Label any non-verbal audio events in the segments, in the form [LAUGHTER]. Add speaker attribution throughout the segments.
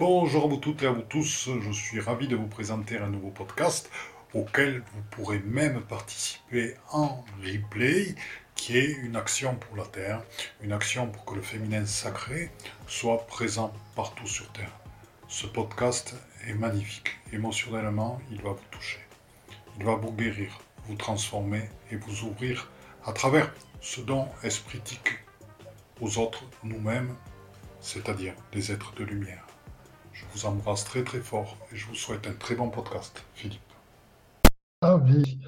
Speaker 1: Bonjour à vous toutes et à vous tous, je suis ravi de vous présenter un nouveau podcast auquel vous pourrez même participer en replay, qui est une action pour la Terre, une action pour que le féminin sacré soit présent partout sur Terre. Ce podcast est magnifique, émotionnellement il va vous toucher, il va vous guérir, vous transformer et vous ouvrir à travers ce don espritique aux autres, nous-mêmes, c'est-à-dire des êtres de lumière. Je vous embrasse très très fort et je vous souhaite un très bon podcast. Philippe.
Speaker 2: Ravi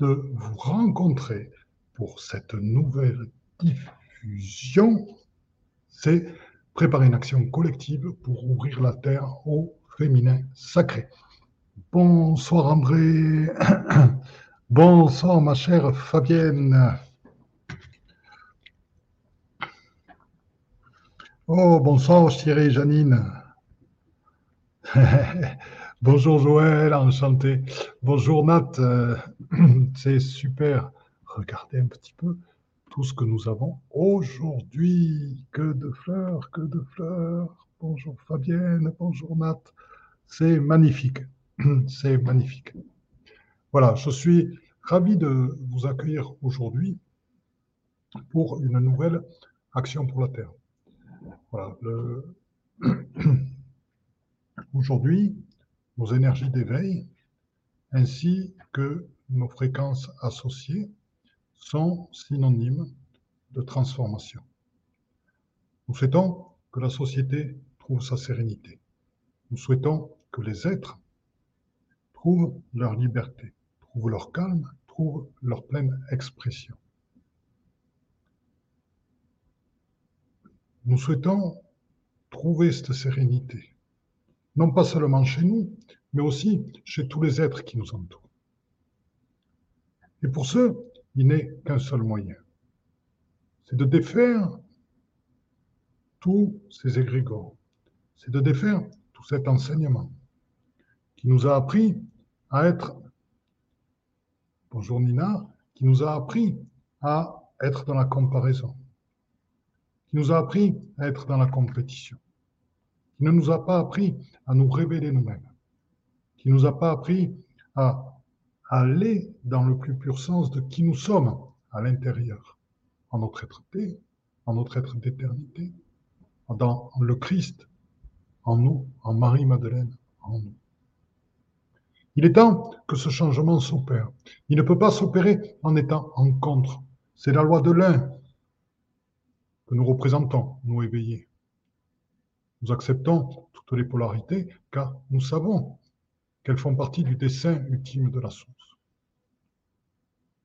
Speaker 2: de vous rencontrer pour cette nouvelle diffusion. C'est préparer une action collective pour ouvrir la terre au féminin sacré. Bonsoir André. [CLEARS THROAT] Bonsoir ma chère Fabienne. Oh, bonsoir et Janine. [LAUGHS] Bonjour Joël, enchanté. Bonjour Nat, euh, [CLEARS THROAT] c'est super. Regardez un petit peu tout ce que nous avons aujourd'hui. Que de fleurs, que de fleurs. Bonjour Fabienne, bonjour Nat. C'est magnifique, [CLEARS THROAT] c'est magnifique. Voilà, je suis ravi de vous accueillir aujourd'hui pour une nouvelle action pour la Terre. Voilà, le... [CLEARS THROAT] Aujourd'hui, nos énergies d'éveil ainsi que nos fréquences associées sont synonymes de transformation. Nous souhaitons que la société trouve sa sérénité. Nous souhaitons que les êtres trouvent leur liberté, trouvent leur calme, trouvent leur pleine expression. Nous souhaitons trouver cette sérénité non pas seulement chez nous, mais aussi chez tous les êtres qui nous entourent. Et pour ce, il n'est qu'un seul moyen, c'est de défaire tous ces égrégores, c'est de défaire tout cet enseignement qui nous a appris à être, bonjour Nina, qui nous a appris à être dans la comparaison, qui nous a appris à être dans la compétition, qui ne nous a pas appris à nous révéler nous-mêmes, qui ne nous a pas appris à aller dans le plus pur sens de qui nous sommes à l'intérieur, en notre être-té, en notre être d'éternité, dans le Christ, en nous, en Marie-Madeleine, en nous. Il est temps que ce changement s'opère. Il ne peut pas s'opérer en étant en contre. C'est la loi de l'un que nous représentons, nous éveillés. Nous acceptons toutes les polarités car nous savons qu'elles font partie du dessein ultime de la source.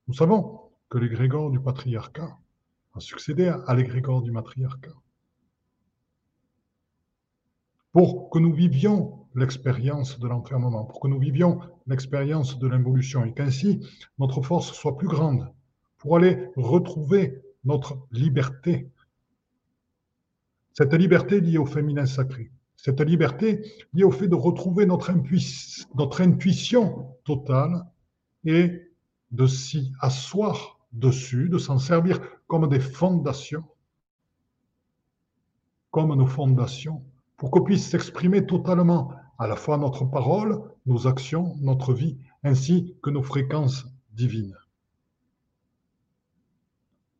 Speaker 2: Nous savons que l'égrégore du patriarcat a succédé à l'égrégore du matriarcat. Pour que nous vivions l'expérience de l'enfermement, pour que nous vivions l'expérience de l'involution et qu'ainsi notre force soit plus grande pour aller retrouver notre liberté cette liberté liée au féminin sacré, cette liberté liée au fait de retrouver notre, notre intuition totale et de s'y asseoir dessus, de s'en servir comme des fondations, comme nos fondations, pour qu'on puisse s'exprimer totalement à la fois notre parole, nos actions, notre vie, ainsi que nos fréquences divines.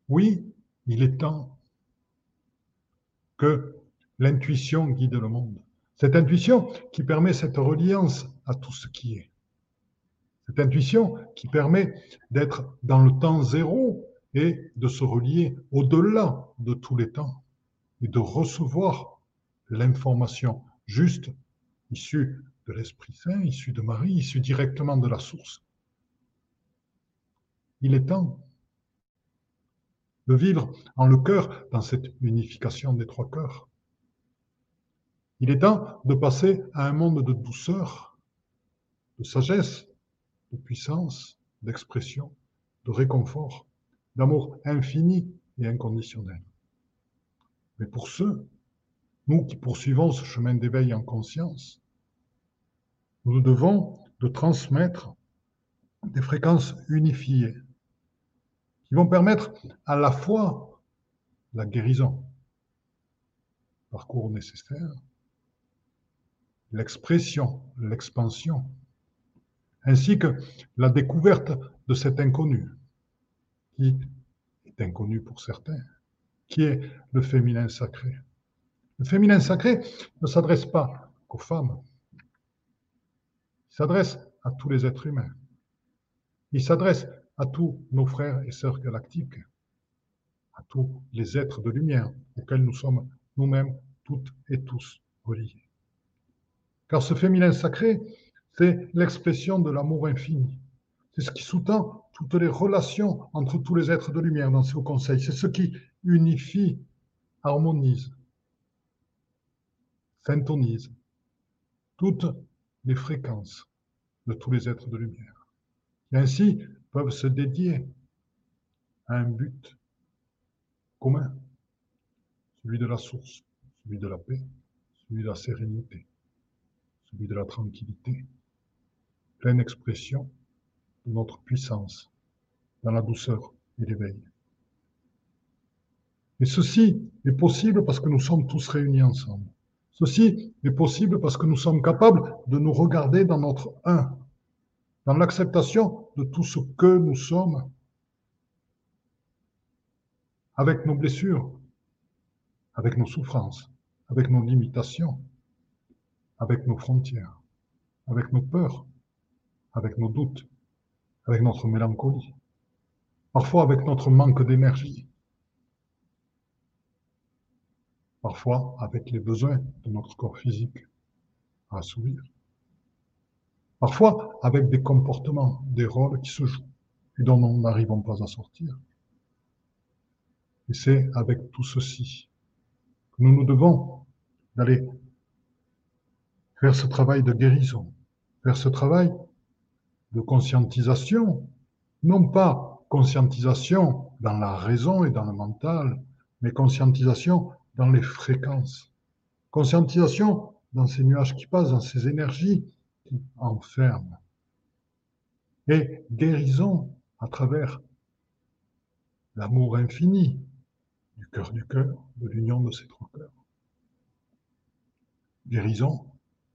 Speaker 2: Oui, il est temps que l'intuition guide le monde. Cette intuition qui permet cette reliance à tout ce qui est. Cette intuition qui permet d'être dans le temps zéro et de se relier au-delà de tous les temps et de recevoir l'information juste issue de l'Esprit Saint, issue de Marie, issue directement de la source. Il est temps de vivre en le cœur dans cette unification des trois cœurs. Il est temps de passer à un monde de douceur, de sagesse, de puissance, d'expression, de réconfort, d'amour infini et inconditionnel. Mais pour ceux, nous qui poursuivons ce chemin d'éveil en conscience, nous devons de transmettre des fréquences unifiées, qui vont permettre à la fois la guérison, parcours nécessaire, l'expression, l'expansion, ainsi que la découverte de cet inconnu, qui est inconnu pour certains, qui est le féminin sacré. Le féminin sacré ne s'adresse pas qu'aux femmes, il s'adresse à tous les êtres humains, il s'adresse à tous nos frères et sœurs galactiques, à tous les êtres de lumière auxquels nous sommes nous-mêmes toutes et tous reliés. Car ce féminin sacré, c'est l'expression de l'amour infini. C'est ce qui sous-tend toutes les relations entre tous les êtres de lumière dans ce conseil. C'est ce qui unifie, harmonise, syntonise toutes les fréquences de tous les êtres de lumière. Et ainsi peuvent se dédier à un but commun, celui de la source, celui de la paix, celui de la sérénité, celui de la tranquillité, pleine expression de notre puissance dans la douceur et l'éveil. Et ceci est possible parce que nous sommes tous réunis ensemble. Ceci est possible parce que nous sommes capables de nous regarder dans notre un, dans l'acceptation de tout ce que nous sommes, avec nos blessures, avec nos souffrances, avec nos limitations, avec nos frontières, avec nos peurs, avec nos doutes, avec notre mélancolie, parfois avec notre manque d'énergie, parfois avec les besoins de notre corps physique à assouvir, parfois avec des comportements, des rôles qui se jouent et dont nous n'arrivons pas à sortir. Et c'est avec tout ceci que nous nous devons d'aller faire ce travail de guérison, faire ce travail de conscientisation, non pas conscientisation dans la raison et dans le mental, mais conscientisation dans les fréquences, conscientisation dans ces nuages qui passent, dans ces énergies qui enferment, et guérison à travers l'amour infini du cœur du cœur, de l'union de ces trois cœurs. Guérison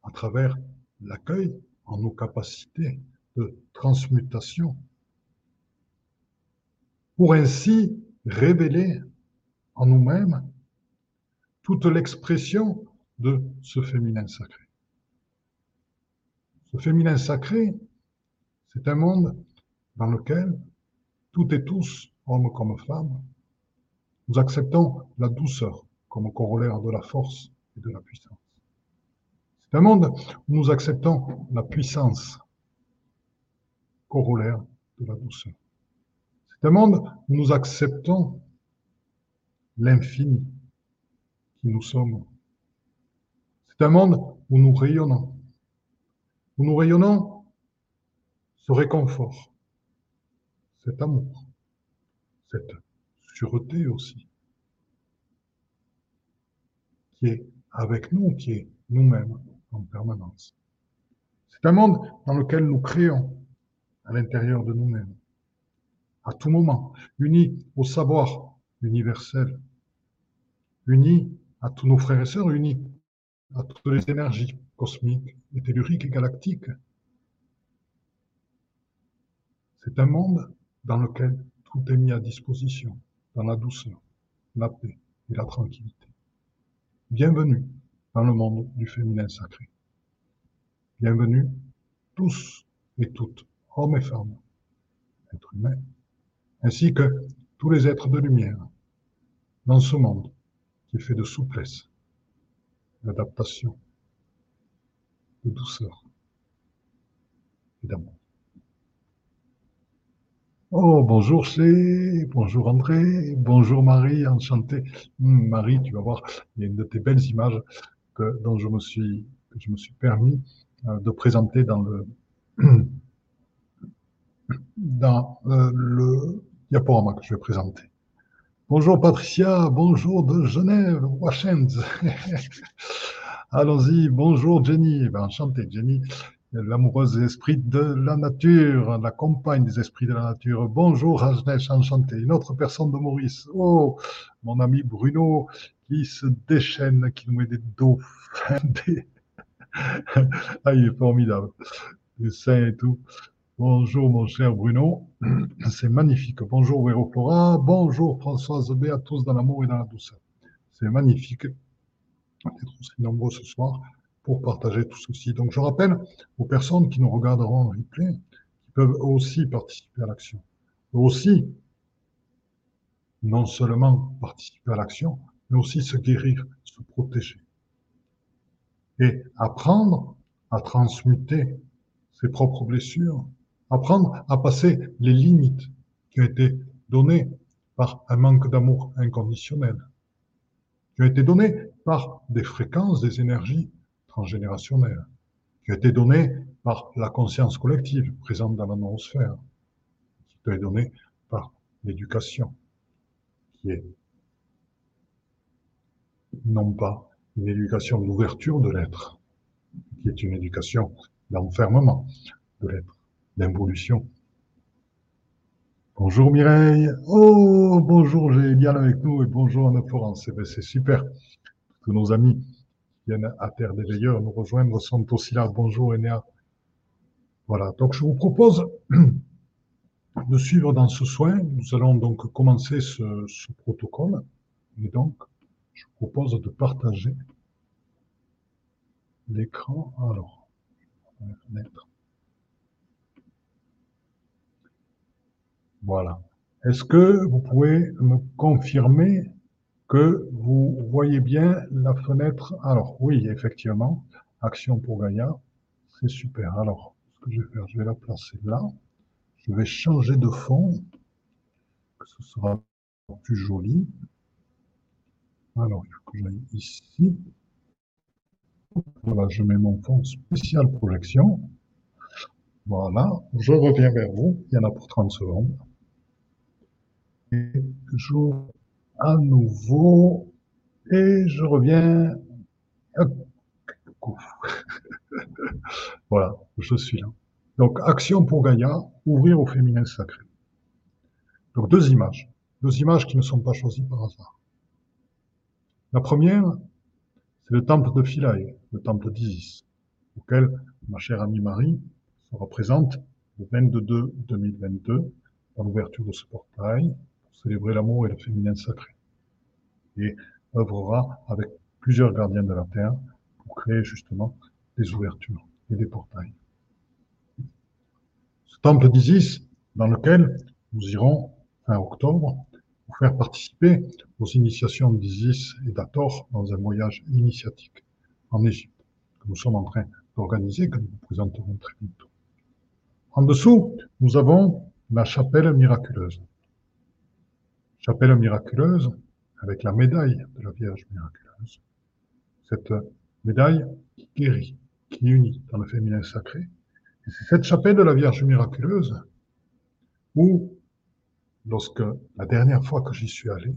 Speaker 2: à travers l'accueil en nos capacités de transmutation, pour ainsi révéler en nous-mêmes toute l'expression de ce féminin sacré. Ce féminin sacré, c'est un monde dans lequel toutes et tous, hommes comme femmes, nous acceptons la douceur comme corollaire de la force et de la puissance. C'est un monde où nous acceptons la puissance corollaire de la douceur. C'est un monde où nous acceptons l'infini qui nous sommes. C'est un monde où nous rayonnons, où nous rayonnons ce réconfort, cet amour, cette sûreté aussi, qui est avec nous, qui est nous-mêmes en permanence. C'est un monde dans lequel nous créons à l'intérieur de nous-mêmes, à tout moment, unis au savoir universel, unis à tous nos frères et sœurs, unis à toutes les énergies cosmiques, et et galactiques. C'est un monde dans lequel tout est mis à disposition, dans la douceur, la paix et la tranquillité. Bienvenue dans le monde du féminin sacré. Bienvenue tous et toutes, hommes et femmes, êtres humains, ainsi que tous les êtres de lumière, dans ce monde qui est fait de souplesse, d'adaptation, de douceur et. Oh, bonjour C, bonjour André, bonjour Marie, enchanté. Hmm, Marie, tu vas voir, il y a une de tes belles images que, je me suis, je me suis permis euh, de présenter dans le, [CLEARS THROAT] dans euh, le diaporama que je vais présenter. Bonjour Patricia, bonjour de Genève, Washington. [LAUGHS] Allons-y, bonjour Jenny, ben, enchanté Jenny, l'amoureuse des esprits de la nature, la compagne des esprits de la nature. Bonjour Rajnesh, enchanté. Une autre personne de Maurice. Oh, mon ami Bruno qui se déchaîne, qui nous met des [LAUGHS] des, [LAUGHS] ah, il est formidable. Les saints et tout. Bonjour mon cher Bruno, [CLEARS THROAT] c'est magnifique. Bonjour Véro Flora, bonjour Françoise B, à tous dans l'amour et dans la douceur. C'est magnifique aussi nombreux ce soir pour partager tout ceci. Donc je rappelle aux personnes qui nous regarderont en replay, qui peuvent aussi participer à l'action. Aussi, non seulement participer à l'action, mais aussi se guérir, se protéger. Et apprendre à transmuter ses propres blessures apprendre à passer les limites qui ont été données par un manque d'amour inconditionnel, qui ont été données par des fréquences, des énergies transgénérationnelles, qui ont été données par la conscience collective présente dans la noosphère, qui ont été données par l'éducation, qui est non pas une éducation d'ouverture de l'être, qui est une éducation d'enfermement de l'être d'involution. Bonjour Mireille. Oh, bonjour, j'ai Eliane avec nous et bonjour Anne-Florence. Eh ben, c'est super. Tous nos amis viennent à Terre des Veilleurs nous rejoindre sont aussi là. Bonjour Enéa. Voilà, donc je vous propose [CLEARS THROAT] de suivre dans ce soin. Nous allons donc commencer ce, protocole. Et donc, je vous propose de partager l'écran. Alors, mettre Voilà. Est-ce que vous pouvez me confirmer que vous voyez bien la fenêtre Alors oui, effectivement, action pour Gaïa, c'est super. Alors, ce que je vais faire, je vais la placer là. Je vais changer de fond, que ce sera plus joli. Alors, il faut que j'aille ici. Voilà, je mets mon fond spécial projection. Voilà, je reviens vers vous. Il y en a pour 30 secondes toujours à nouveau et je reviens. [LAUGHS] voilà, je suis là. Donc, action pour Gaïa, ouvrir au féminin sacré. Donc, deux images. Deux images qui ne sont pas choisies par hasard. La première, c'est le temple de Philae, le temple d'Isis, auquel ma chère amie Marie se représente le 22 2022 dans l'ouverture de ce portail célébrer l'amour et le féminin sacré. Et œuvrera avec plusieurs gardiens de la Terre pour créer justement des ouvertures et des portails. Ce temple d'Isis, dans lequel nous irons fin octobre, pour faire participer aux initiations d'Isis et d'Ator dans un voyage initiatique en Égypte, que nous sommes en train d'organiser, que nous vous présenterons très bientôt. En dessous, nous avons la chapelle miraculeuse chapelle miraculeuse avec la médaille de la Vierge miraculeuse. Cette médaille qui guérit, qui unit dans le féminin sacré. Et c'est cette chapelle de la Vierge miraculeuse où, lorsque la dernière fois que j'y suis allé,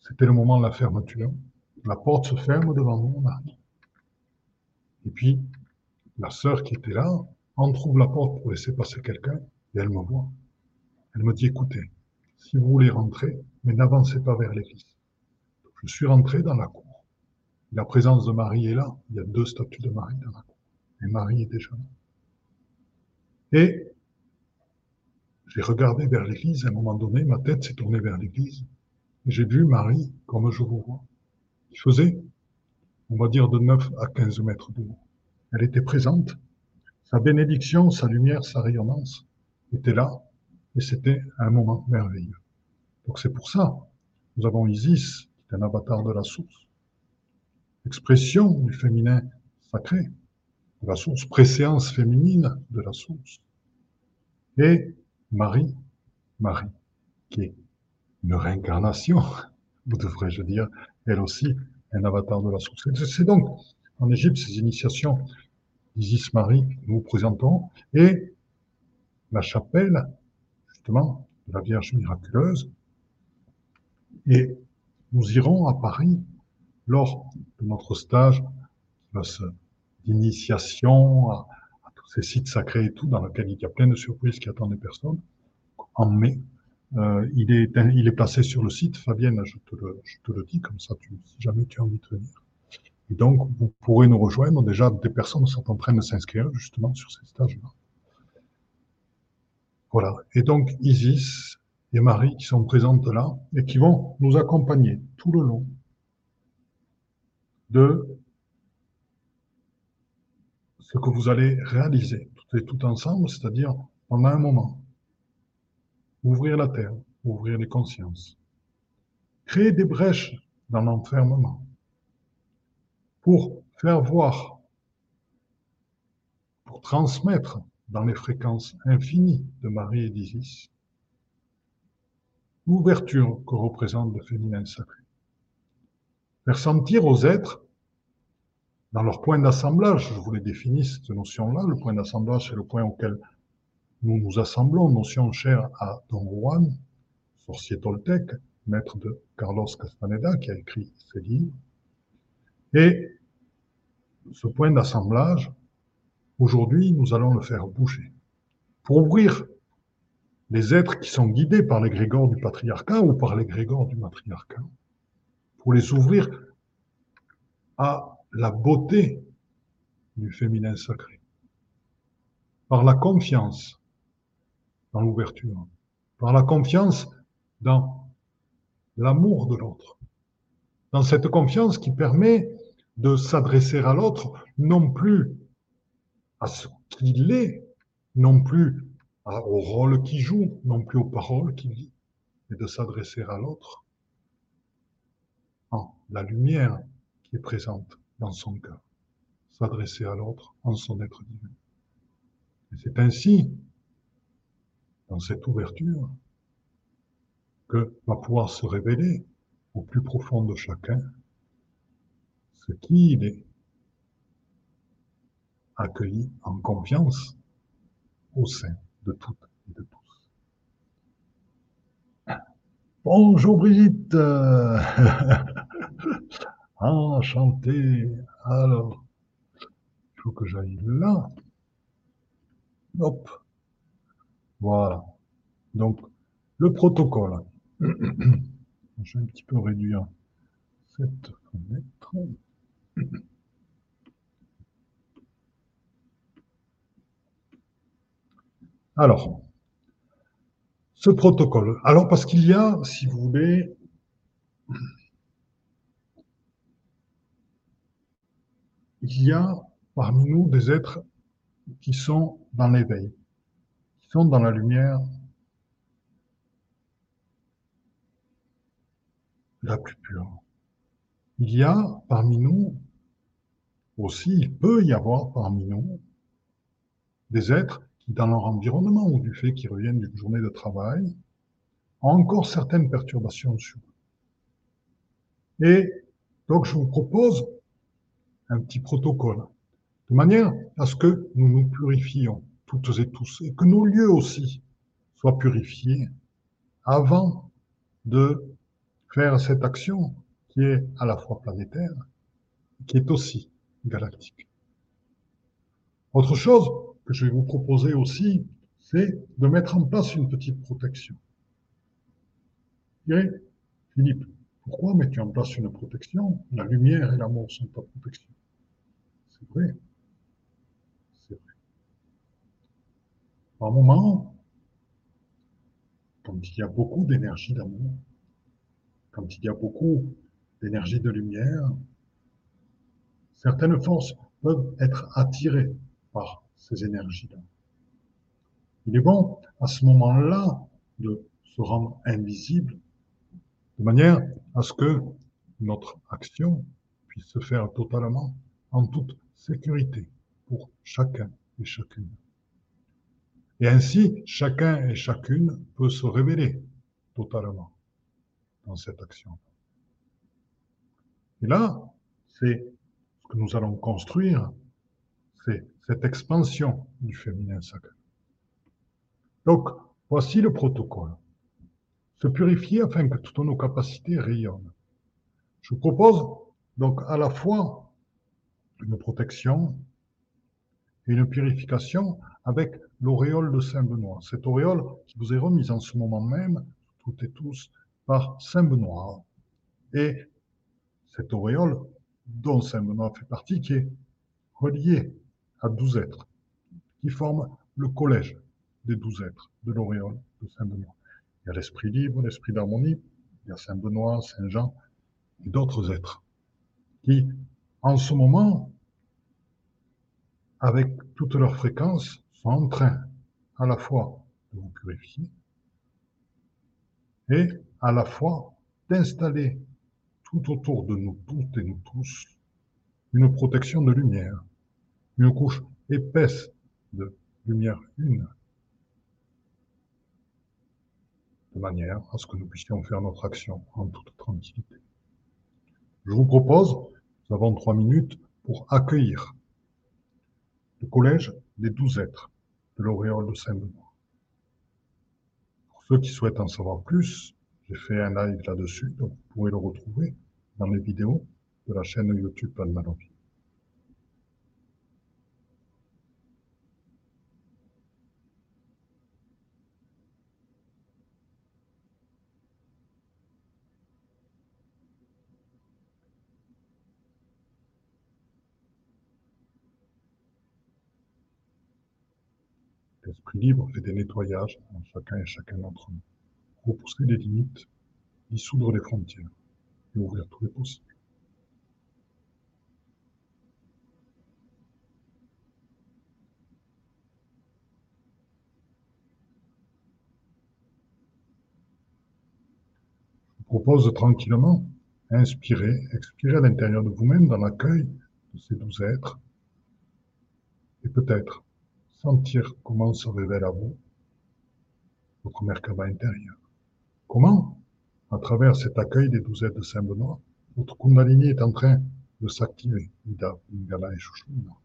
Speaker 2: c'était le moment de la fermeture. La porte se ferme devant mon mari. Et puis, la sœur qui était là entrouvre la porte pour laisser passer quelqu'un et elle me voit. Elle me dit, écoutez, si vous voulez rentrer, mais n'avancez pas vers l'église. Je suis rentré dans la cour. La présence de Marie est là. Il y a deux statues de Marie dans la cour. Et Marie est déjà là. Et j'ai regardé vers l'église. À un moment donné, ma tête s'est tournée vers l'église. Et j'ai vu Marie comme je vous vois. Il faisait, on va dire, de 9 à 15 mètres de haut. Elle était présente. Sa bénédiction, sa lumière, sa rayonnance étaient là et c'était un moment merveilleux. Donc c'est pour ça, nous avons Isis, qui est un avatar de la source, expression du féminin sacré, de la source, préséance féminine de la source, et Marie, Marie, qui est une réincarnation, [LAUGHS] ou devrais-je dire, elle aussi, un avatar de la source. C'est donc en Égypte ces initiations d'Isis Marie que nous présentons, et la chapelle de la Vierge miraculeuse. Et nous irons à Paris lors de notre stage d'initiation à, tous ces sites sacrés et tout, dans lequel il y a plein de surprises qui attendent les personnes. En mai, euh, il, est, il est placé sur le site. Fabienne, je te le, je te le dis, comme ça, si jamais tu as envie de venir. Et donc, vous pourrez nous rejoindre. Déjà, des personnes sont en train de s'inscrire justement sur ces stages-là. Voilà. Et donc, Isis et Marie qui sont présentes là et qui vont nous accompagner tout le long de ce que vous allez réaliser tout et tout ensemble, c'est-à-dire pendant un moment. Ouvrir la terre, ouvrir les consciences. Créer des brèches dans l'enfermement pour faire voir, pour transmettre dans les fréquences infinies de Marie et d'Isis l'ouverture que représente le féminin sacré. Faire sentir aux êtres, dans leur point d'assemblage, je vous l'ai défini cette notion-là, le point d'assemblage, c'est le point auquel nous nous assemblons, notion chère à Don Juan, sorcier toltèque, maître de Carlos Castaneda, qui a écrit ces livres. Et ce point d'assemblage, aujourd'hui, nous allons le faire bouger. Pour ouvrir les êtres qui sont guidés par les grégores du patriarcat ou par les grégores du matriarcat, pour les ouvrir à la beauté du féminin sacré, par la confiance dans l'ouverture, par la confiance dans l'amour de l'autre, dans cette confiance qui permet de s'adresser à l'autre non plus à ce qu'il est, non plus au rôle qu'il joue, non plus aux paroles qu'il dit, mais de s'adresser à l'autre en la lumière qui est présente dans son cœur, s'adresser à l'autre en son être divin. Et c'est ainsi, dans cette ouverture, que va pouvoir se révéler au plus profond de chacun ce qui il est, accueilli en confiance au sein de toutes et de tous. Bonjour Brigitte [LAUGHS] Enchanté Alors, il faut que j'aille là. Hop. Voilà. Donc, le protocole. [CLEARS THROAT] Je vais un petit peu réduire cette fenêtre. [CLEARS THROAT] Alors, ce protocole. Alors, parce qu'il y a, si vous voulez, il y a parmi nous des êtres qui sont dans l'éveil, qui sont dans la lumière la plus pure. Il y a parmi nous aussi, il peut y avoir parmi nous des êtres dans leur environnement ou du fait qu'ils reviennent d'une journée de travail, ont encore certaines perturbations sur eux. Et donc, je vous propose un petit protocole, de manière à ce que nous nous purifions toutes et tous, et que nos lieux aussi soient purifiés avant de faire cette action qui est à la fois planétaire, qui est aussi galactique. Autre chose que je vais vous proposer aussi, c'est de mettre en place une petite protection. Philippe, pourquoi mets-tu en place une protection? La lumière et l'amour sont ta protection. C'est vrai. C'est vrai. Par moment, quand il y a beaucoup d'énergie d'amour, quand il y a beaucoup d'énergie de lumière, certaines forces peuvent être attirées par ces énergies-là. Il est bon à ce moment-là de se rendre invisible de manière à ce que notre action puisse se faire totalement en toute sécurité pour chacun et chacune. Et ainsi, chacun et chacune peut se révéler totalement dans cette action. Et là, c'est ce que nous allons construire, c'est cette expansion du féminin sacré. Donc, voici le protocole. Se purifier afin que toutes nos capacités rayonnent. Je vous propose donc à la fois une protection et une purification avec l'auréole de Saint-Benoît. Cette auréole qui vous est remise en ce moment même, toutes et tous, par Saint-Benoît. Et cette auréole, dont Saint-Benoît fait partie, qui est relié à douze êtres, qui forment le collège des douze êtres de l'auréole de Saint-Benoît. Il y a l'esprit libre, l'esprit d'harmonie, il y a Saint-Benoît, Saint-Jean et d'autres êtres qui, en ce moment, avec toute leur fréquence, sont en train à la fois de vous purifier et à la fois d'installer tout autour de nous toutes et nous tous une protection de lumière, une couche épaisse de lumière une, de manière à ce que nous puissions faire notre action en toute tranquillité. Je vous propose, nous avons trois minutes pour accueillir le collège des douze êtres de l'auréole de Saint-Benoît. Pour ceux qui souhaitent en savoir plus, j'ai fait un live là-dessus, donc vous pourrez le retrouver dans les vidéos de la chaîne YouTube Palmalovi. Libre fait des nettoyages en chacun et chacun d'entre nous. Repousser les limites, dissoudre les frontières et ouvrir tous les possibles. Je vous propose tranquillement, inspirer, expirer à l'intérieur de vous-même dans l'accueil de ces douze êtres et peut-être sentir comment se révèle à vous votre Merkaba intérieur. Comment À travers cet accueil des douzettes de Saint-Benoît, votre Kundalini est en train de s'activer, et Shushuna.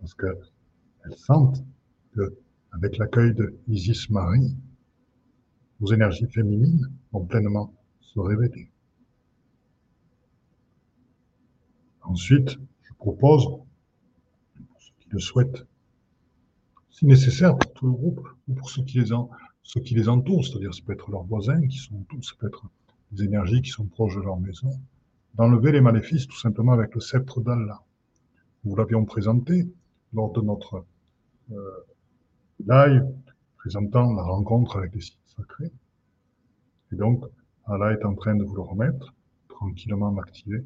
Speaker 2: Parce qu'elles sentent que, avec l'accueil de Isis Marie, vos énergies féminines vont pleinement se révéler. Ensuite, je propose, pour ceux qui le souhaitent, si nécessaire pour tout le groupe ou pour ceux qui les, les entourent, c'est-à-dire ça peut être leurs voisins qui sont autour, ça peut être des énergies qui sont proches de leur maison, d'enlever les maléfices tout simplement avec le sceptre d'Allah. Nous l'avions présenté lors de notre euh, live présentant la rencontre avec les sites sacrés. Et donc, Allah est en train de vous le remettre, tranquillement l'activer,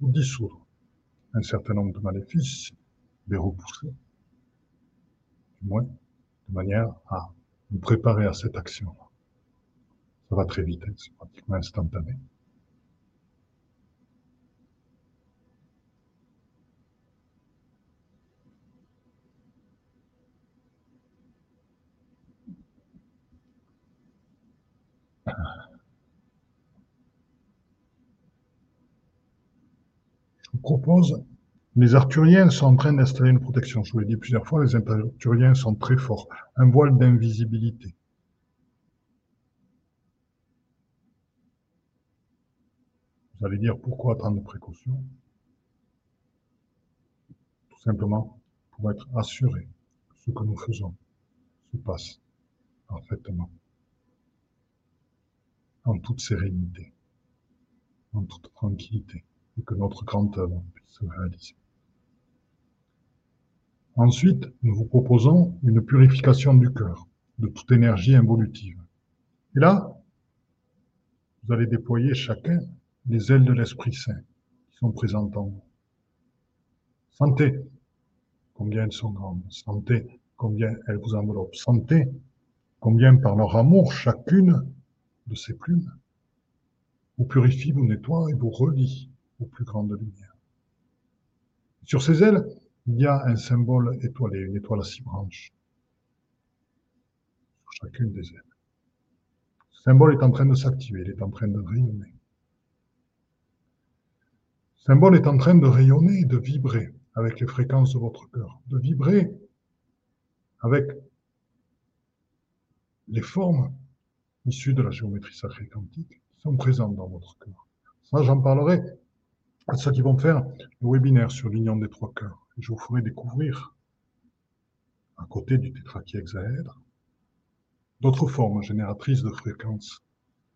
Speaker 2: ou dissoudre un certain nombre de maléfices, les repousser du moins, de manière à nous préparer à cette action. Ça va très vite, hein, c'est pratiquement instantané. Je vous propose les Arthuriens sont en train d'installer une protection. Je vous l'ai dit plusieurs fois, les Arthuriens sont très forts. Un voile d'invisibilité. Vous allez dire pourquoi tant de précautions? Tout simplement pour être assuré que ce que nous faisons se passe parfaitement, en toute sérénité, en toute tranquillité, et que notre grande œuvre puisse se réaliser. Ensuite, nous vous proposons une purification du cœur, de toute énergie involutive. Et là, vous allez déployer chacun les ailes de l'Esprit Saint qui sont présentes en vous. Sentez combien elles sont grandes. Sentez combien elles vous enveloppent. Sentez combien par leur amour, chacune de ces plumes vous purifie, vous nettoie et vous relie aux plus grandes lumières. Sur ces ailes, il y a un symbole étoilé, une étoile à six branches, sur chacune des ailes. Ce symbole est en train de s'activer, il est en train de rayonner. Ce symbole est en train de rayonner de vibrer avec les fréquences de votre cœur, de vibrer avec les formes issues de la géométrie sacrée quantique qui sont présentes dans votre cœur. Ça, j'en parlerai à ceux qui vont faire le webinaire sur l'union des trois cœurs je vous ferai découvrir, à côté du tétrakiehexaèdre, d'autres formes génératrices de fréquences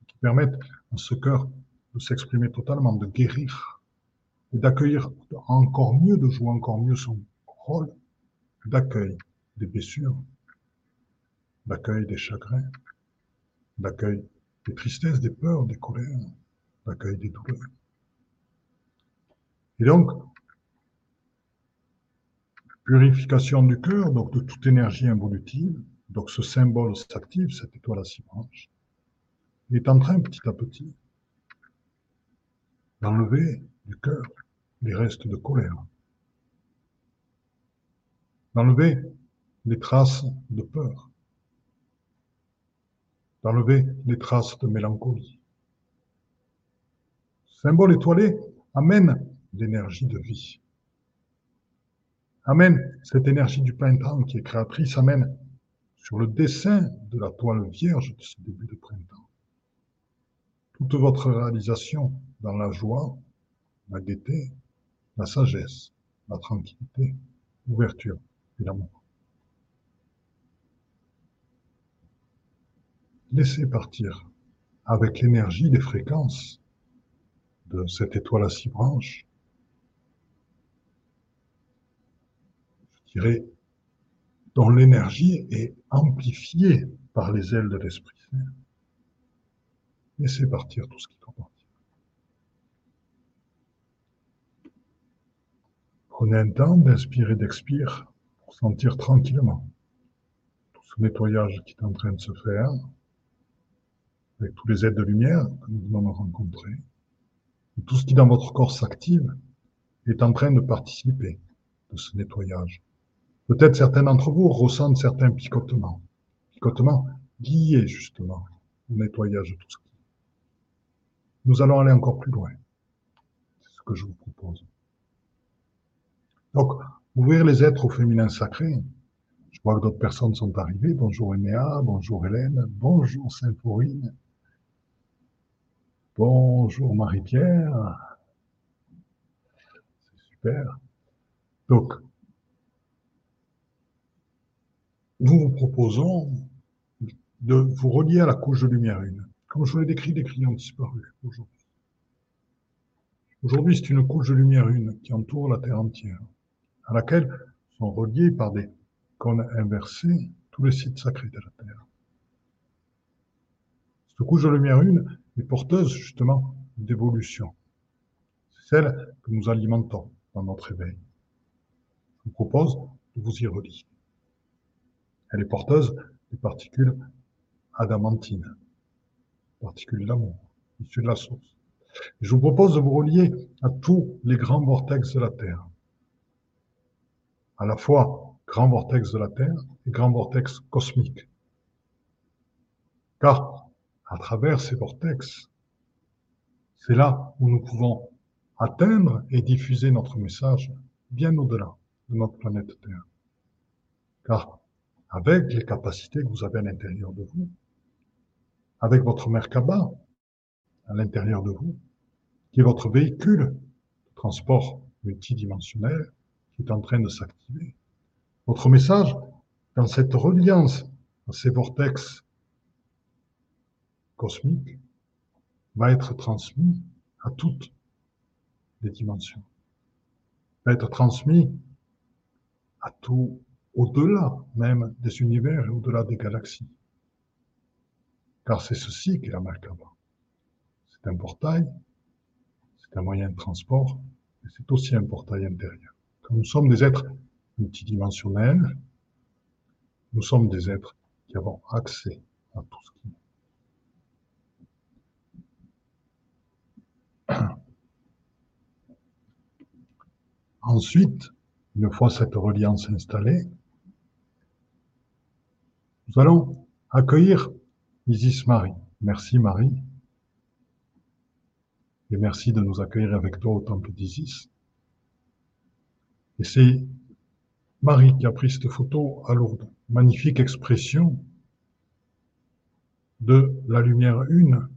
Speaker 2: qui permettent à ce cœur de s'exprimer totalement, de guérir et d'accueillir encore mieux, de jouer encore mieux son rôle d'accueil des blessures, d'accueil des chagrins, d'accueil des tristesses, des peurs, des colères, d'accueil des douleurs. Et donc, purification du cœur, donc de toute énergie involutive, donc ce symbole s'active, cette étoile à six branches, il est en train petit à petit d'enlever du cœur les restes de colère, d'enlever les traces de peur, d'enlever les traces de mélancolie. symbole étoilé amène l'énergie de vie. Amène cette énergie du printemps qui est créatrice, amène sur le dessin de la toile vierge de ce début de printemps. Toute votre réalisation dans la joie, la gaieté, la sagesse, la tranquillité, l'ouverture et l'amour. Laissez partir avec l'énergie des fréquences de cette étoile à six branches, dont l'énergie est amplifiée par les ailes de l'Esprit Saint. Laissez partir tout ce qui doit partir. Prenez un temps d'inspirer, d'expirer pour sentir tranquillement tout ce nettoyage qui est en train de se faire avec tous les aides de lumière que nous venons de rencontrer. tout ce qui dans votre corps s'active est en train de participer de ce nettoyage. Peut-être certains d'entre vous ressentent certains picotements, picotements liés justement au nettoyage de tout ce qui. Nous allons aller encore plus loin. C'est ce que je vous propose. Donc, ouvrir les êtres au féminin sacré. Je vois que d'autres personnes sont arrivées. Bonjour Enéa, bonjour Hélène, bonjour Symphorine, bonjour Marie-Pierre. C'est super. Donc, nous vous proposons de vous relier à la couche de lumière une. Comme je vous l'ai décrit, les cris ont disparu aujourd'hui. Aujourd'hui, c'est une couche de lumière une qui entoure la Terre entière à laquelle sont reliés par des cônes inversés tous les sites sacrés de la Terre. Cette couche de lumière une est porteuse justement d'évolution. C'est celle que nous alimentons dans notre éveil. Je vous propose de vous y relier. Elle est porteuse des particules adamantines, particules d'amour, issues de la source. je vous propose de vous relier à tous les grands vortex de la Terre à la fois grand vortex de la Terre et grand vortex cosmique. Car à travers ces vortex, c'est là où nous pouvons atteindre et diffuser notre message bien au-delà de notre planète Terre. Car avec les capacités que vous avez à l'intérieur de vous, avec votre Merkaba à l'intérieur de vous, qui est votre véhicule de transport multidimensionnel, est en train de s'activer. Votre message, dans cette reliance à ces vortex cosmiques, va être transmis à toutes les dimensions. Va être transmis à tout, au-delà même des univers et au-delà des galaxies. Car c'est ceci qui est la Merkaba. C'est un portail, c'est un moyen de transport, et c'est aussi un portail intérieur. Nous sommes des êtres multidimensionnels. Nous sommes des êtres qui avons accès à tout ce qui Ensuite, une fois cette reliance installée, nous allons accueillir Isis Marie. Merci Marie. Et merci de nous accueillir avec toi au temple d'Isis. Et c'est Marie qui a pris cette photo à Lourdes. Magnifique expression de la lumière une,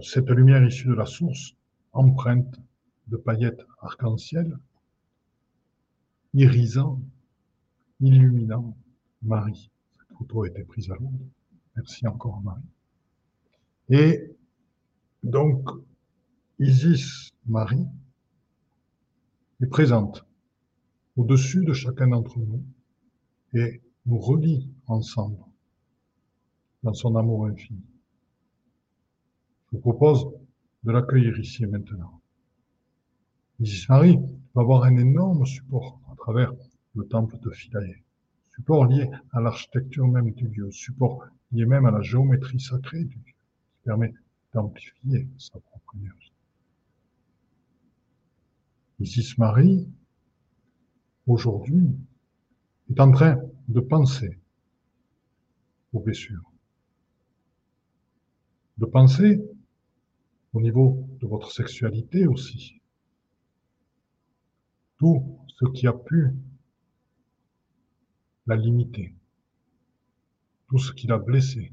Speaker 2: cette lumière issue de la source, empreinte de paillettes arc-en-ciel, irisant, illuminant Marie. Cette photo a été prise à Lourdes. Merci encore Marie. Et donc, Isis Marie est présente au-dessus de chacun d'entre nous et nous relie ensemble dans son amour infini. Je vous propose de l'accueillir ici et maintenant. Isis Marie va avoir un énorme support à travers le temple de Philae. Support lié à l'architecture même du Dieu, support lié même à la géométrie sacrée du Dieu, qui permet d'amplifier sa propre énergie. Isis Marie, aujourd'hui, est en train de penser aux blessures, de penser au niveau de votre sexualité aussi, tout ce qui a pu la limiter, tout ce qui l'a blessé,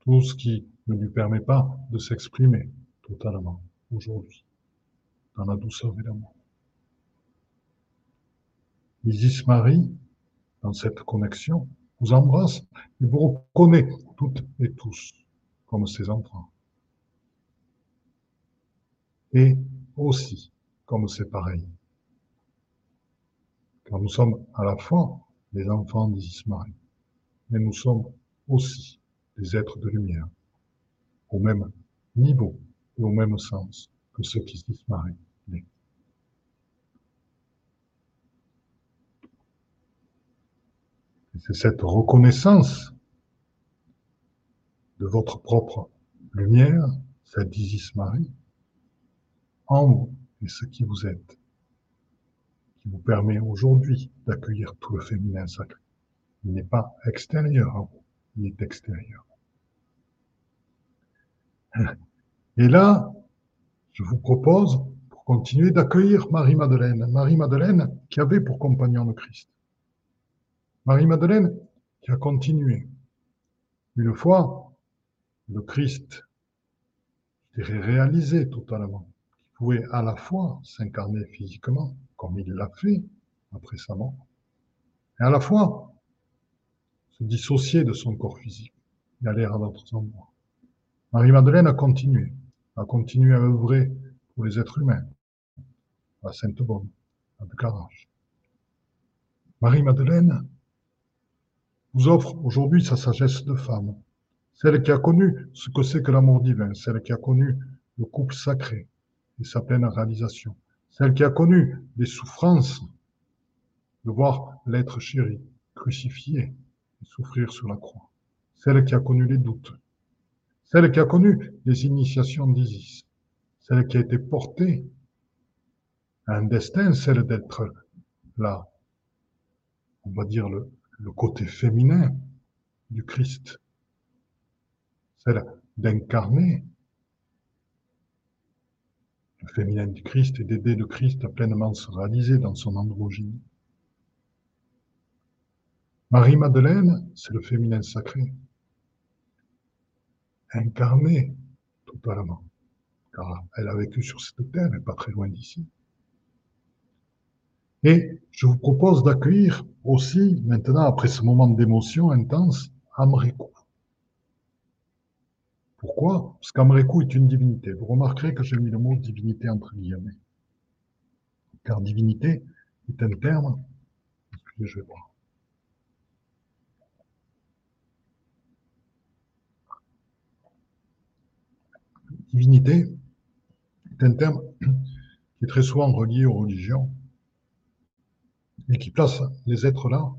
Speaker 2: tout ce qui ne lui permet pas de s'exprimer totalement aujourd'hui dans la douceur et l'amour. Isis Marie, dans cette connexion, vous embrasse et vous reconnaît toutes et tous comme ses enfants. Et aussi comme ses pareils. Nous sommes à la fois les enfants d'Isis Marie, mais nous sommes aussi des êtres de lumière, au même niveau et au même sens que ceux qui s'y marient. C'est cette reconnaissance de votre propre lumière, cette Isis Marie, en vous et ce qui vous êtes, vous permet aujourd'hui d'accueillir tout le féminin sacré. Il n'est pas extérieur à vous, il est extérieur. Et là, je vous propose, pour continuer, d'accueillir Marie-Madeleine. Marie-Madeleine qui avait pour compagnon le Christ. Marie-Madeleine qui a continué. Une fois le Christ, je dirais, réalisé totalement, qui pouvait à la fois s'incarner physiquement, comme il l'a fait après sa mort, et à la fois se dissocier de son corps physique et aller à d'autres endroits. Marie-Madeleine a continué, a continué à œuvrer pour les êtres humains, à Sainte-Bonne, à Bucarach. Marie-Madeleine vous offre aujourd'hui sa sagesse de femme, celle qui a connu ce que c'est que l'amour divin, celle qui a connu le couple sacré et sa pleine réalisation, celle qui a connu les souffrances de voir l'être chéri crucifié et souffrir sur la croix, celle qui a connu les doutes, celle qui a connu les initiations d'Isis, celle qui a été portée à un destin, celle d'être là, on va dire le, le côté féminin du Christ, celle d'incarner féminin du Christ et d'aider le Christ à pleinement se réaliser dans son androgynie. Marie-Madeleine, c'est le féminin sacré incarnée totalement, car elle a vécu sur cette terre et pas très loin d'ici. Et je vous propose d'accueillir aussi, maintenant, après ce moment d'émotion intense, Amrikou. Pourquoi? Parce qu'Amrikou est une divinité. Vous remarquerez que j'ai mis le mot divinité entre guillemets. Car divinité est un terme, excusez, je vais voir. divinité est un terme qui est très souvent relié aux religions et qui place les êtres là,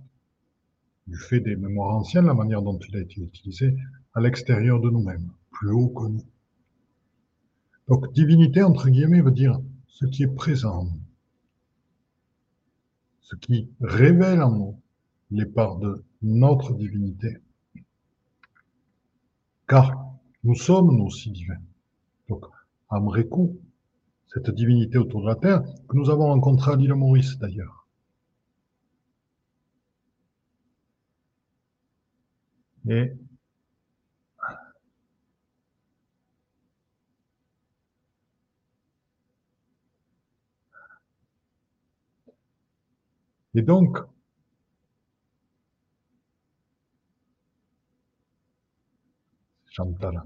Speaker 2: du fait des mémoires anciennes, la manière dont il a été utilisé, à l'extérieur de nous-mêmes, plus haut que nous. Donc divinité, entre guillemets, veut dire ce qui est présent en nous, ce qui révèle en nous les parts de notre divinité. Car nous sommes nous aussi divins. Donc, Amrekou, cette divinité autour de la Terre, que nous avons rencontrée à l'île Maurice d'ailleurs. Et Et donc, Chantal.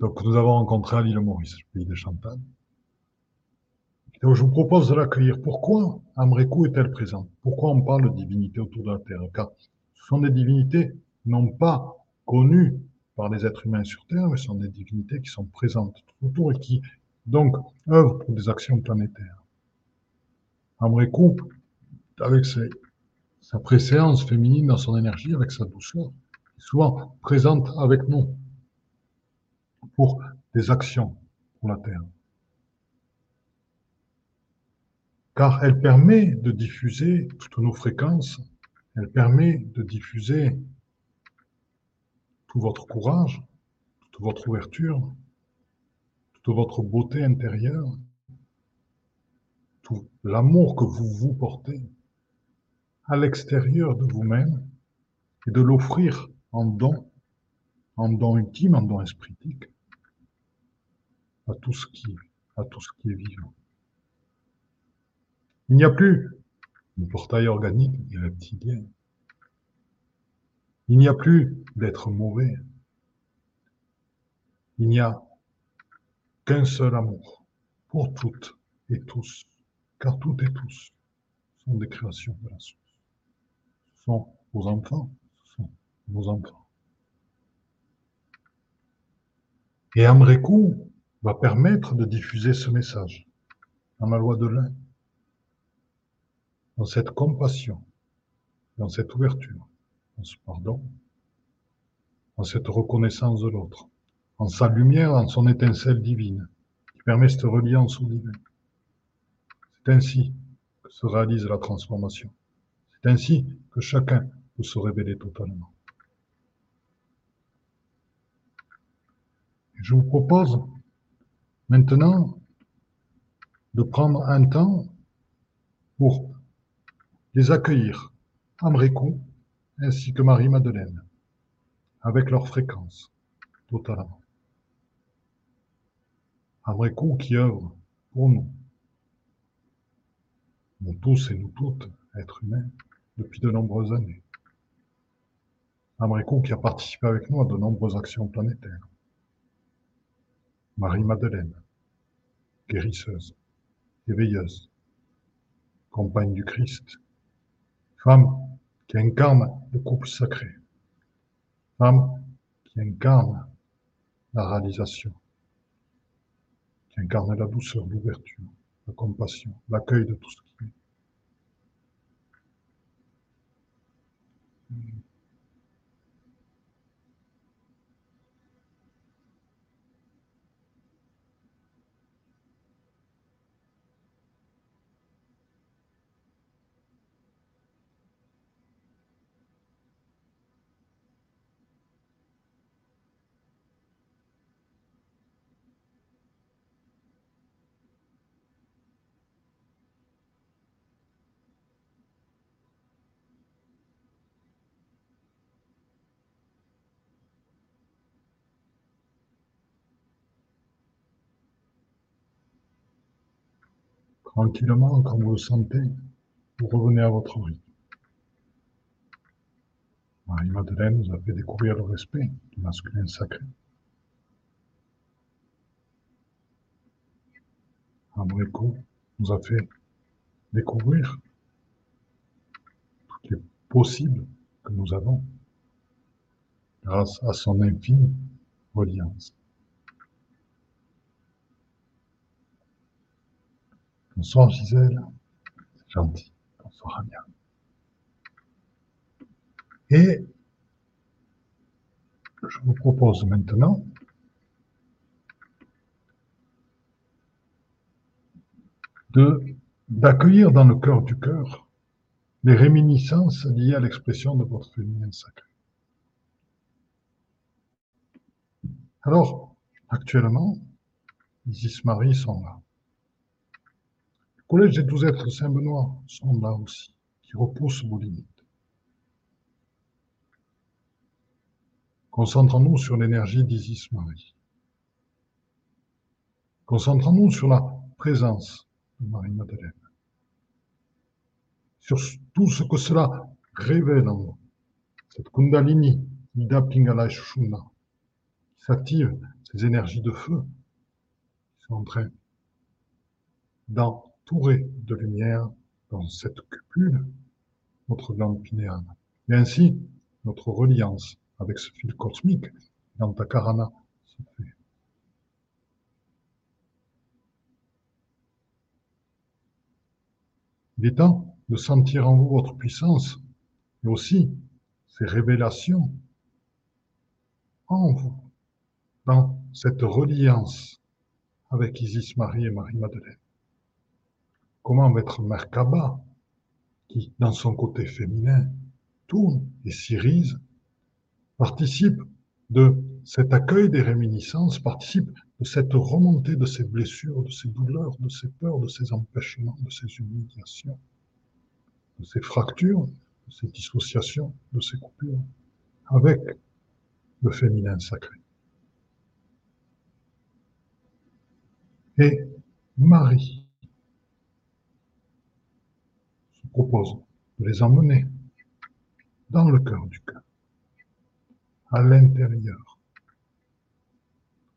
Speaker 2: Donc, nous avons rencontré à Maurice, le pays de Chantal. Donc, je vous propose de l'accueillir. Pourquoi Amrécou est-elle présente? Pourquoi on parle de divinité autour de la Terre? Car ce sont des divinités non pas connues par les êtres humains sur Terre, mais ce sont des divinités qui sont présentes tout autour et qui, donc, œuvrent pour des actions planétaires. Amrécou, avec sa préséance féminine dans son énergie, avec sa douceur, est souvent présente avec nous pour des actions pour la Terre. Car elle permet de diffuser toutes nos fréquences, elle permet de diffuser tout votre courage, toute votre ouverture, toute votre beauté intérieure, tout l'amour que vous vous portez à l'extérieur de vous-même et de l'offrir en don, en don intime, en don espritique à tout ce qui, est vivant. Il n'y a plus de portail organique ni reptilien. Il n'y a plus d'être mauvais. Il n'y a qu'un seul amour pour toutes et tous, car toutes et tous sont des créations de la source. Sont vos enfants, ce sont enfants. Et Amrécou va permettre de diffuser ce message dans la loi de l'un, dans cette compassion, dans cette ouverture, dans ce pardon, dans cette reconnaissance de l'autre, en sa lumière, en son étincelle divine, qui permet cette reliance au divin. C'est ainsi que se réalise la transformation. Ainsi que chacun peut se révéler totalement. je vous propose Maintenant, de prendre un temps pour les accueillir, Amrécou ainsi que Marie-Madeleine, avec leur fréquence, totalement. Amrécou qui œuvre pour nous, nous tous et nous toutes, êtres humains, depuis de nombreuses années. Amrécou qui a participé avec nous à de nombreuses actions planétaires. Marie-Madeleine, guérisseuse, éveilleuse, compagne du Christ, femme qui incarne le couple sacré, femme qui incarne la réalisation, qui incarne la douceur, l'ouverture, la compassion, l'accueil de tout ce qui Tranquillement, quand vous le sentez, vous revenez à votre vie. Marie-Madeleine nous a fait découvrir le respect du masculin sacré. Amréco nous a fait découvrir tout est possible que nous avons grâce à son infinie reliance. Bonsoir Gisèle. C'est gentil. Bonsoir Ania. Et je vous propose maintenant d'accueillir dans le cœur du cœur les réminiscences liées à l'expression de votre féminin sacré. Alors, actuellement, Isis Marie sont là. Collège des douze êtres Saint-Benoît sont là aussi, qui repoussent vos limites. Concentrons-nous sur l'énergie d'Isis Marie. Concentrons-nous sur la présence de Marie-Madeleine. Sur tout ce que cela révèle en nous. Cette Kundalini, Ida Pingala qui s'active, ces énergies de feu qui sont en train d'entourer de lumière dans cette cupule notre glande pinéale. Et ainsi, notre reliance avec ce fil cosmique dans ta karana se fait. Il est temps de sentir en vous votre puissance, mais aussi ces révélations en vous, dans cette reliance avec Isis Marie et Marie-Madeleine. Comment mettre Merkaba, qui, dans son côté féminin, tourne et s'irise, participe de cet accueil des réminiscences, participe de cette remontée de ces blessures, de ces douleurs, de ces peurs, de ces empêchements, de ces humiliations, de ces fractures, de ces dissociations, de ces coupures, avec le féminin sacré. Et Marie se propose de les emmener dans le cœur du cœur, à l'intérieur,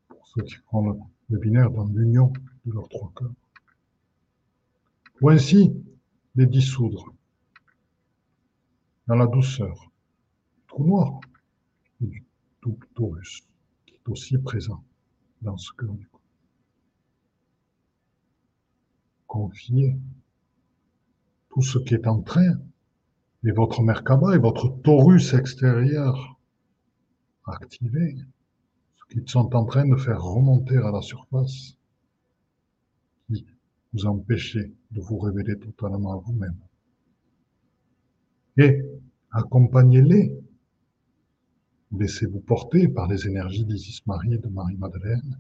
Speaker 2: pour ceux qui prennent le binaire dans l'union de leurs trois cœurs, pour ainsi les dissoudre dans la douceur du trou noir et du tout taurus qui est aussi présent dans ce cœur du corps. Confiez tout ce qui est en train, et votre Merkaba et votre Taurus extérieur activés, ce qu'ils sont en train de faire remonter à la surface, qui vous empêchez de vous révéler totalement à vous-même et accompagnez-les. Laissez-vous porter par les énergies d'Isis Marie et de Marie-Madeleine.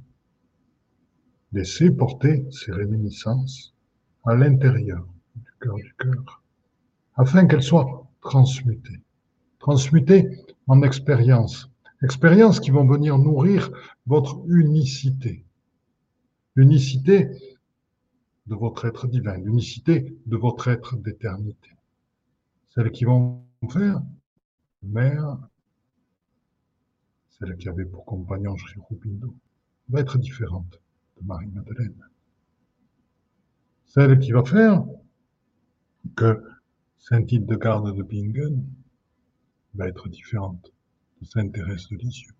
Speaker 2: Laissez porter ces réminiscences à l'intérieur du cœur du cœur, afin qu'elles soient transmutées. Transmutées en expériences, expériences qui vont venir nourrir votre unicité. L'unicité de votre être divin, l'unicité de votre être d'éternité celles qui vont faire mère, celle qui avait pour compagnon Sri va être différente de Marie-Madeleine. Celle qui va faire que Saint-Hildegarde de Bingen va être différente de Sainte-Thérèse de Lisieux.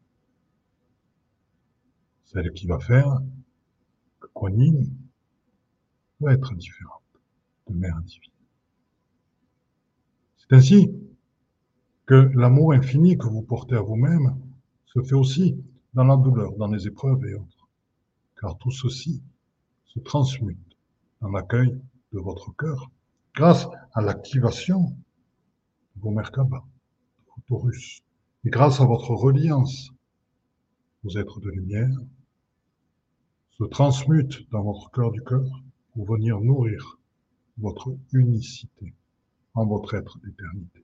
Speaker 2: Celle qui va faire que Kuan va être différente de Mère Divine. C'est ainsi que l'amour infini que vous portez à vous-même se fait aussi dans la douleur, dans les épreuves et autres. Car tout ceci se transmute dans l'accueil de votre cœur grâce à l'activation de vos Merkaba, de vos Taurus, et grâce à votre reliance aux êtres de lumière, se transmute dans votre cœur du cœur pour venir nourrir votre unicité en votre être d'éternité.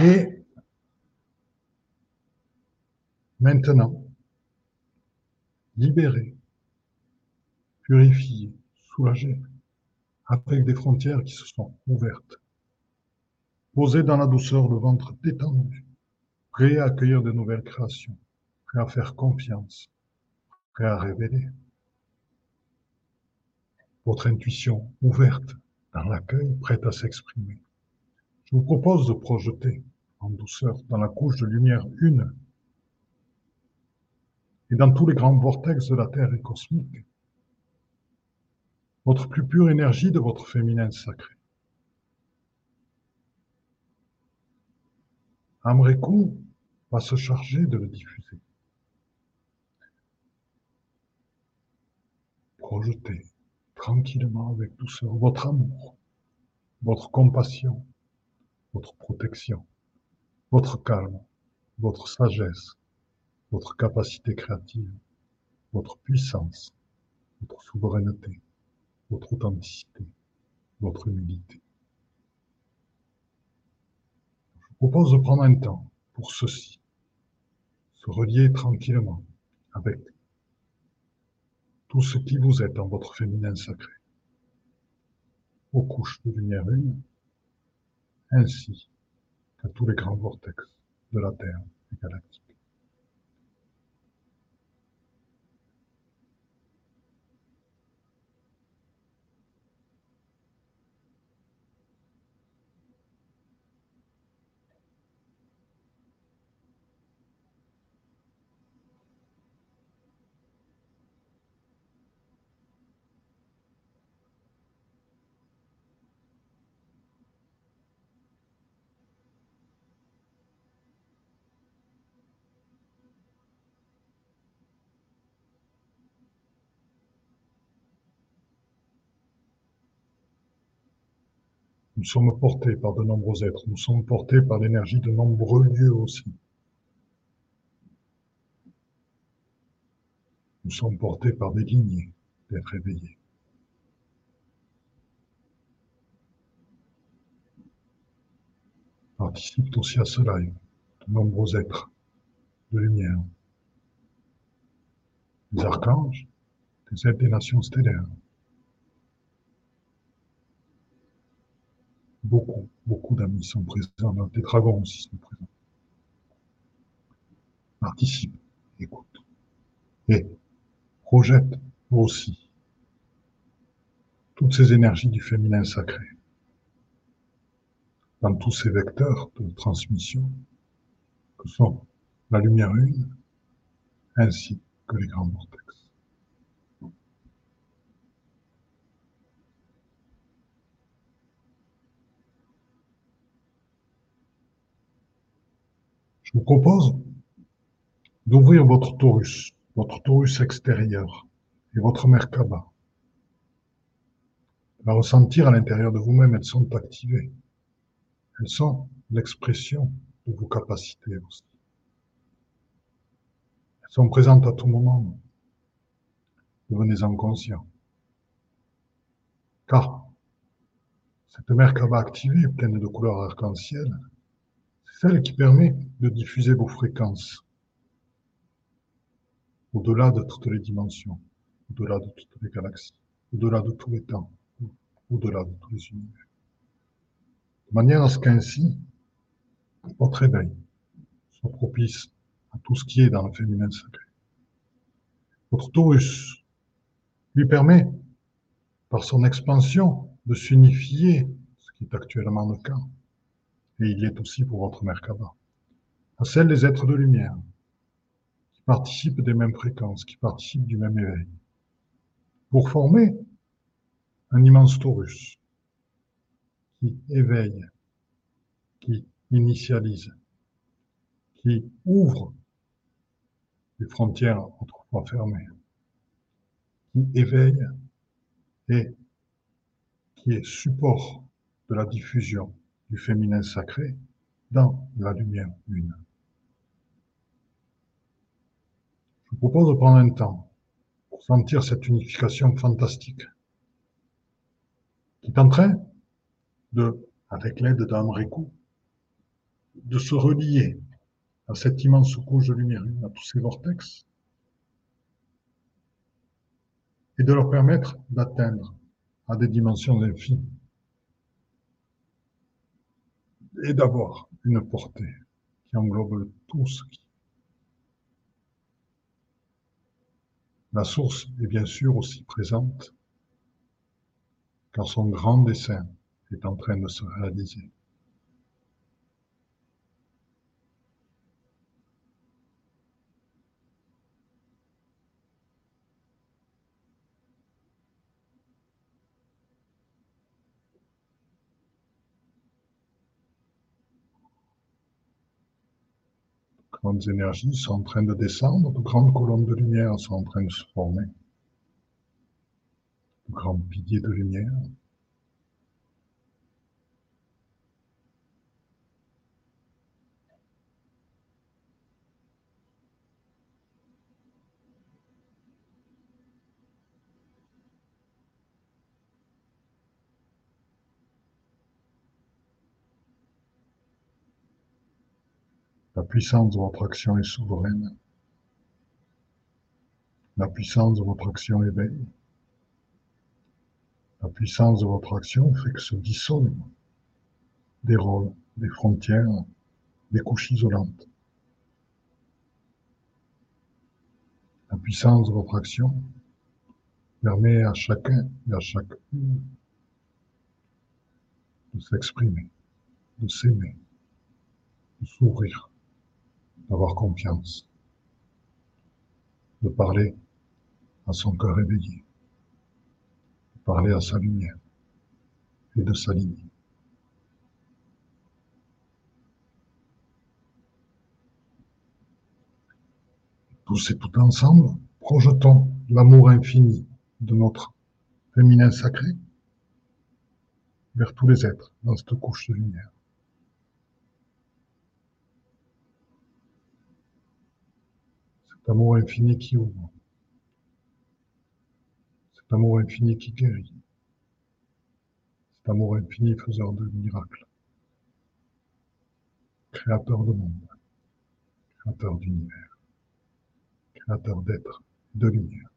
Speaker 2: Et maintenant, libéré, purifié, soulagé, avec des frontières qui se sont ouvertes, posé dans la douceur, le ventre détendu, prêt à accueillir de nouvelles créations, prêt à faire confiance, prêt à révéler. Votre intuition ouverte dans l'accueil, prête à s'exprimer. Je vous propose de projeter en douceur dans la couche de lumière une et dans tous les grands vortex de la Terre et cosmique, votre plus pure énergie de votre féminin sacré. Amrekou va se charger de le diffuser. projetez tranquillement avec douceur votre amour, votre compassion, votre protection, votre calme, votre sagesse, votre capacité créative, votre puissance, votre souveraineté, votre authenticité, votre humilité. Je vous propose de prendre un temps pour ceci, se relier tranquillement avec tout ce qui vous êtes en votre féminin sacré. Aux couches de lumière une, ainsi qu'à tous les grands vortex de la Terre et galactique. Nous sommes portés par de nombreux êtres, nous sommes portés par l'énergie de nombreux lieux aussi. Nous sommes portés par des lignées d'être éveillés. Participent aussi à cela de nombreux êtres de lumière, des archanges, des êtres des nations stellaires. Beaucoup, beaucoup d'amis sont présents, des dragons aussi sont présents. Participe, écoute. Et projette aussi toutes ces énergies du féminin sacré dans tous ces vecteurs de transmission que sont la lumière une ainsi que les grands vortex. Vous propose d'ouvrir votre torus, votre torus extérieur et votre Merkaba. La ressentir à l'intérieur de vous-même, elles sont activées. Elles sont l'expression de vos capacités aussi. Elles sont présentes à tout moment. Devenez-en conscient. Car cette Merkaba activée, pleine de couleurs arc-en-ciel, celle qui permet de diffuser vos fréquences au-delà de toutes les dimensions, au-delà de toutes les galaxies, au-delà de tous les temps, au-delà de tous les univers. De manière à ce qu'ainsi, votre éveil soit propice à tout ce qui est dans le féminin sacré. Votre Taurus lui permet, par son expansion, de s'unifier, ce qui est actuellement le cas, et il est aussi pour votre Merkaba, à celle des êtres de lumière, qui participent des mêmes fréquences, qui participent du même éveil, pour former un immense torus qui éveille, qui initialise, qui ouvre les frontières autrefois fermées, qui éveille et qui est support de la diffusion du féminin sacré dans la lumière une. Je vous propose de prendre un temps pour sentir cette unification fantastique qui est en train de, avec l'aide d'Amrico, de se relier à cette immense couche de lumière à tous ces vortex, et de leur permettre d'atteindre à des dimensions infinies et d'avoir une portée qui englobe tout ce qui. La source est bien sûr aussi présente car son grand dessein est en train de se réaliser. Grandes énergies sont en train de descendre, de grandes colonnes de lumière sont en train de se former, de grands piliers de lumière. La puissance de votre action est souveraine. La puissance de votre action éveille. La puissance de votre action fait que se dissolvent des rôles, des frontières, des couches isolantes. La puissance de votre action permet à chacun et à chacune de s'exprimer, de s'aimer, de s'ouvrir, d'avoir confiance, de parler à son cœur éveillé, de parler à sa lumière et de s'aligner. Tous et tout ensemble, projetons l'amour infini de notre féminin sacré vers tous les êtres dans cette couche de lumière. Cet amour infini qui ouvre, cet amour infini qui guérit, cet amour infini faiseur de miracles, créateur de monde, créateur d'univers, créateur d'êtres, de lumière.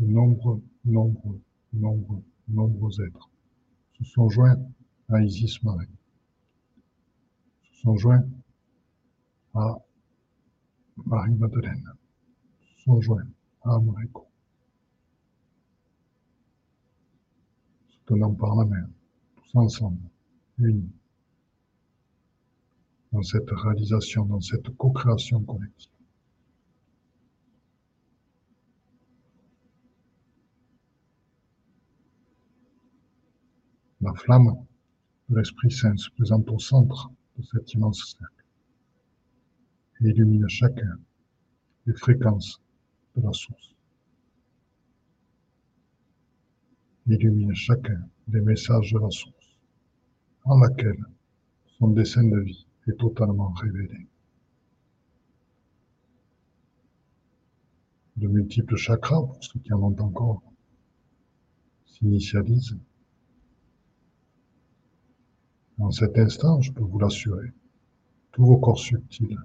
Speaker 2: De nombreux, nombreux, nombreux, nombreux êtres se sont joints à Isis Marie, se sont joints à Marie-Madeleine, se sont joints à Américo, se tenant par la main, tous ensemble, unis, dans cette réalisation, dans cette co-création collective. La flamme de l'Esprit Saint se présente au centre de cet immense cercle et illumine chacun les fréquences de la source. Illumine chacun des messages de la source en laquelle son dessein de vie est totalement révélé. De multiples chakras, pour ceux qui en ont encore, s'initialisent dans cet instant, je peux vous l'assurer, tous vos corps subtils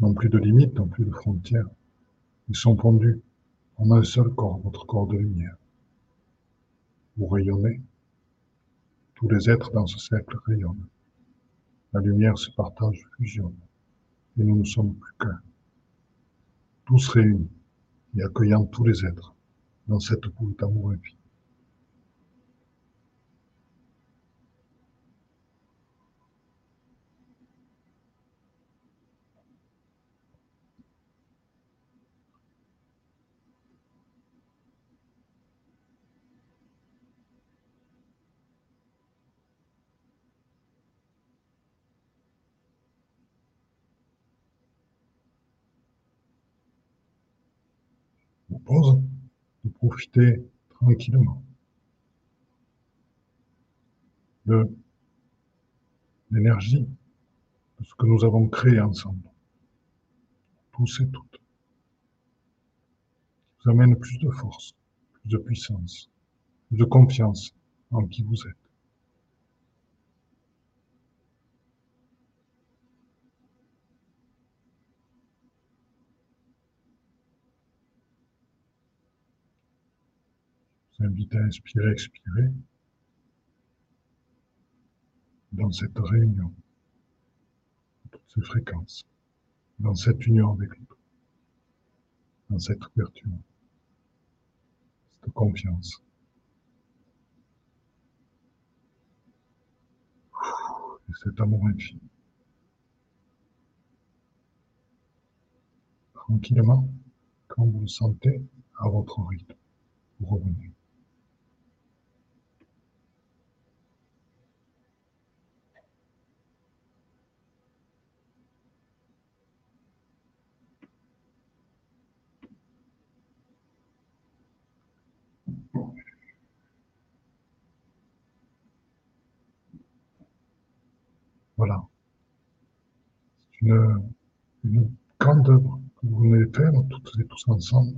Speaker 2: n'ont plus de limites, n'ont plus de frontières. Ils sont fondus en un seul corps, votre corps de lumière. Vous rayonnez. Tous les êtres dans ce cercle rayonnent. La lumière se partage, fusionne. Et nous ne sommes plus qu'un. Tous réunis et accueillant tous les êtres dans cette boule d'amour infini. De profiter tranquillement de l'énergie de ce que nous avons créé ensemble, tous et toutes, vous amène plus de force, plus de puissance, plus de confiance en qui vous êtes. Invite à inspirer, expirer dans cette réunion, toutes ces fréquences, dans cette union avec l'autre, dans cette ouverture, cette confiance. Et cet amour infini. Tranquillement, quand vous le sentez à votre rythme, vous revenez. Voilà. C'est une, une grande œuvre que vous venez de faire, toutes et tous ensemble.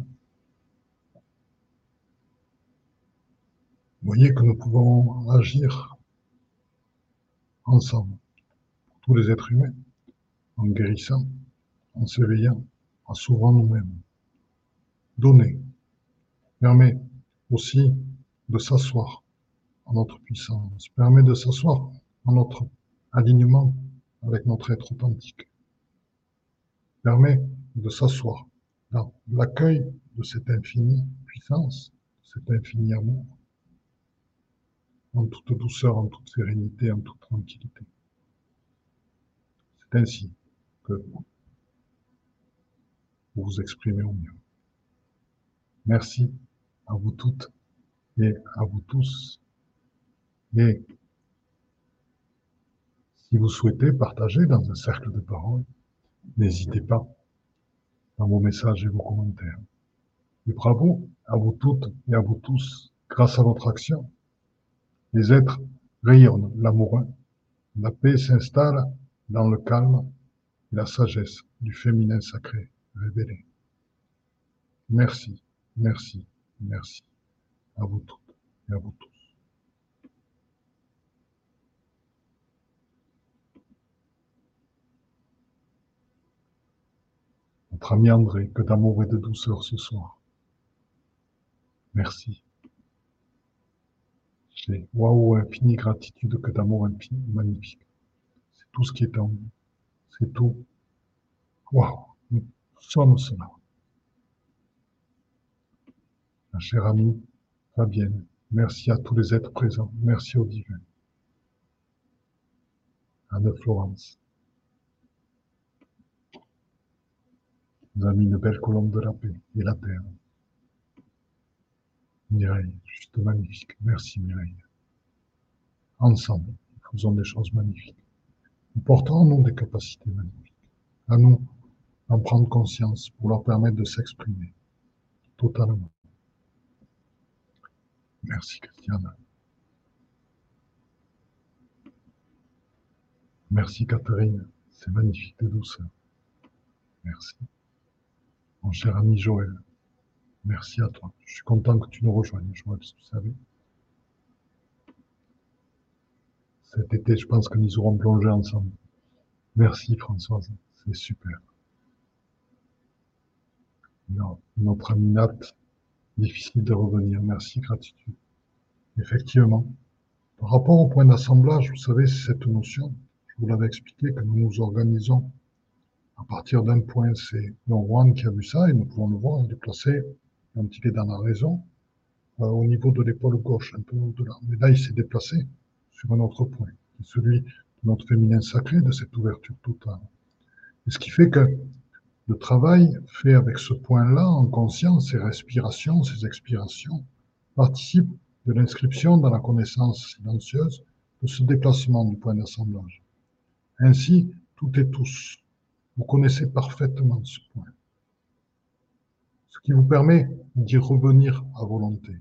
Speaker 2: Vous voyez que nous pouvons agir ensemble, pour tous les êtres humains, en guérissant, en s'éveillant, en s'ouvrant nous-mêmes. Donner permet aussi de s'asseoir en notre puissance, permet de s'asseoir en notre alignement avec notre être authentique, permet de s'asseoir dans l'accueil de cette infinie puissance, cet infini amour, en toute douceur, en toute sérénité, en toute tranquillité. C'est ainsi que vous vous exprimez au mieux. Merci à vous toutes et à vous tous. Et si vous souhaitez partager dans un cercle de parole, n'hésitez pas dans vos messages et vos commentaires. Et bravo à vous toutes et à vous tous, grâce à votre action. Les êtres rayonnent l'amoureux, la paix s'installe dans le calme et la sagesse du féminin sacré révélé. Merci, merci, merci à vous toutes et à vous tous. Notre ami André, que d'amour et de douceur ce soir. Merci. J'ai waouh, infinie gratitude, que d'amour magnifique. C'est tout ce qui est en nous. C'est tout. Waouh, nous sommes cela. Ma chère amie Fabienne, merci à tous les êtres présents. Merci au divin. Anne Florence. Nous avons mis une belle colombe de la paix et la terre. Mireille, juste magnifique. Merci Mireille. Ensemble, nous faisons des choses magnifiques. Nous portons en nous des capacités magnifiques. À nous en prendre conscience pour leur permettre de s'exprimer totalement. Merci Christiane. Merci Catherine, c'est magnifique de douceur. Merci. Mon cher ami Joël, merci à toi. Je suis content que tu nous rejoignes, Joël, vous savez. Cet été, je pense que nous aurons plongé ensemble. Merci Françoise, c'est super. Notre ami Nat, difficile de revenir. Merci, gratitude. Effectivement, par rapport au point d'assemblage, vous savez, cette notion, je vous l'avais expliqué, que nous nous organisons à partir d'un point. C'est Juan qui a vu ça, et nous pouvons le voir, il est placé, quand il est dans la raison, euh, au niveau de l'épaule gauche, un peu au-delà. Mais là, il s'est déplacé sur un autre point, celui de notre féminin sacré, de cette ouverture totale. Et ce qui fait que le travail fait avec ce point-là, en conscience, ses respirations, ses expirations, participe de l'inscription dans la connaissance silencieuse de ce déplacement du point d'assemblage. Ainsi, tout et tous, vous connaissez parfaitement ce point. Ce qui vous permet d'y revenir à volonté.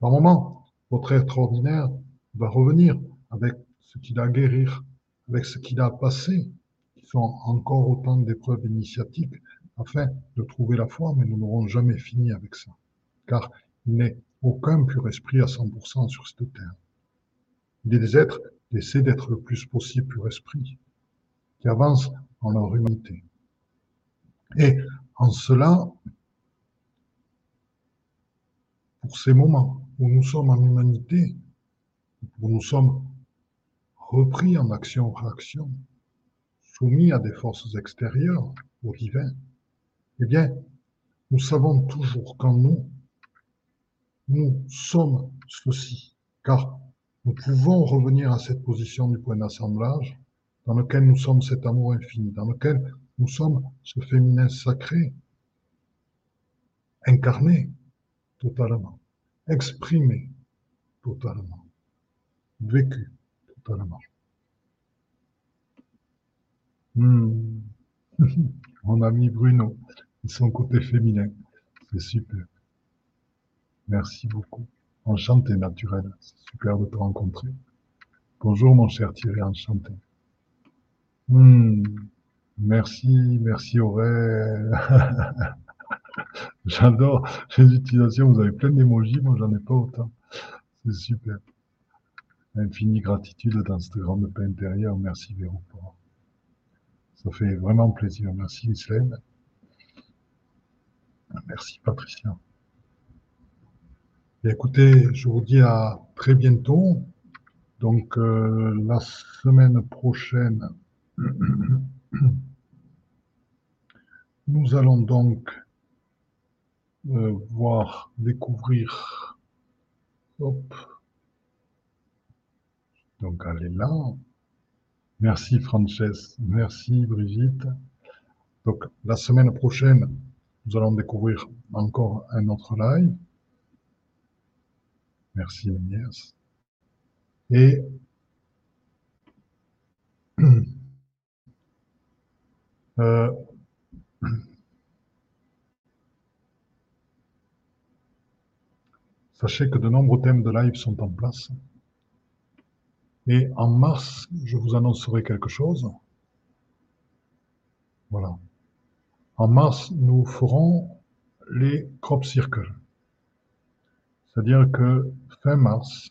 Speaker 2: Par moment, votre être ordinaire va revenir avec ce qu'il a à guérir, avec ce qu'il a à passer, sont encore autant d'épreuves initiatiques afin de trouver la foi, mais nous n'aurons jamais fini avec ça, car il n'est aucun pur esprit à 100% sur cette terre. Il est des êtres qui essaient d'être le plus possible pur esprit, qui avancent en leur humanité. Et en cela, pour ces moments où nous sommes en humanité, où nous sommes repris en action-réaction, soumis à des forces extérieures, au divin, eh bien, nous savons toujours qu'en nous, nous sommes ceci, car nous pouvons revenir à cette position du point d'assemblage dans lequel nous sommes cet amour infini, dans lequel nous sommes ce féminin sacré, incarné totalement, exprimé totalement, vécu totalement. Hmm. [LAUGHS] Mon ami Bruno, son côté féminin, c'est super. Merci beaucoup. Enchanté, naturel. C'est super de te rencontrer. Bonjour, mon cher Thierry, enchanté. Hmm. Merci, merci Aurèle. [LAUGHS] J'adore les utilisations. Vous avez plein d'émojis, moi j'en ai pas autant. C'est super. Infinie gratitude dans cette grande paix intérieure. Merci Véro Ça fait vraiment plaisir. Merci Islaine. Merci Patricia. écoutez, je vous dis à très bientôt. Donc euh, la semaine prochaine, [CLEARS THROAT] nous allons donc euh, voir, découvrir. Hop. Donc elle est là. Merci Frances, merci Brigitte. Donc la semaine prochaine, nous allons découvrir encore un autre live. Merci Agnès. Et [CLEARS THROAT] euh, [CLEARS THROAT] sachez que de nombreux thèmes de live sont en place. Et en mars, je vous annoncerai quelque chose. Voilà. En mars, nous ferons les crop circles. C'est-à-dire que fin mars,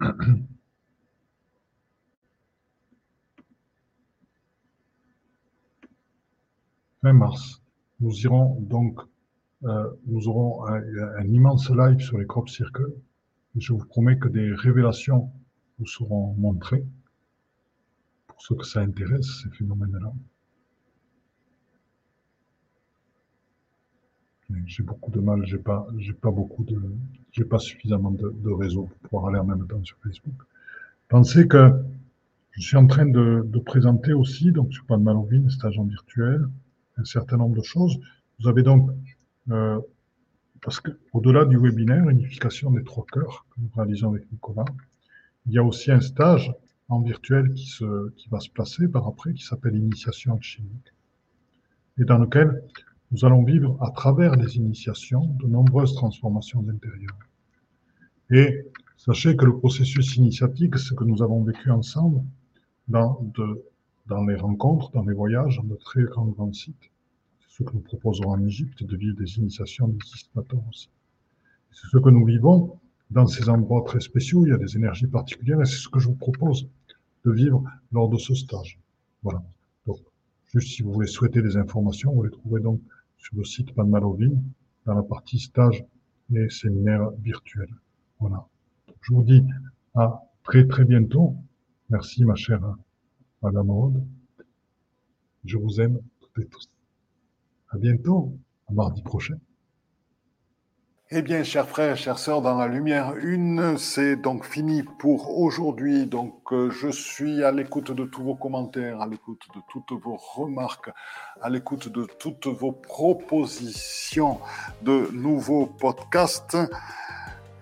Speaker 2: [COUGHS] fin mars, nous irons donc, euh, nous aurons un, un, immense live sur les crop circles je vous promets que des révélations vous seront montrées pour ceux que ça intéresse, ces phénomènes-là. J'ai beaucoup de mal, j'ai pas, j'ai pas beaucoup de, j'ai pas suffisamment de, de, réseau pour pouvoir aller en même temps sur Facebook. Pensez que je suis en train de, de présenter aussi, donc sur Padmalovine, stage en virtuel, un certain nombre de choses. Vous avez donc euh, parce qu'au-delà du webinaire, unification des trois cœurs que nous réalisons avec Nicolas, il y a aussi un stage en virtuel qui, se, qui va se placer par après, qui s'appelle Initiation alchimique, et dans lequel nous allons vivre à travers les initiations de nombreuses transformations intérieures. Et sachez que le processus initiatique, ce que nous avons vécu ensemble dans, de, dans les rencontres, dans les voyages, dans de très grands, grands sites, ce que nous proposons en Égypte, de vivre des initiations aussi. C'est ce que nous vivons dans ces endroits très spéciaux, il y a des énergies particulières, et c'est ce que je vous propose de vivre lors de ce stage. Voilà. Donc, juste si vous voulez souhaiter des informations, vous les trouverez donc sur le site Panmalovine, dans la partie stage et séminaires virtuels. Voilà. je vous dis à très très bientôt. Merci ma chère Madame Aude. Je vous aime toutes et tous. À bientôt, à mardi prochain.
Speaker 1: Eh bien, chers frères, chères sœurs, dans la lumière une, c'est donc fini pour aujourd'hui. Donc, euh, je suis à l'écoute de tous vos commentaires, à l'écoute de toutes vos remarques, à l'écoute de toutes vos propositions de nouveaux podcasts.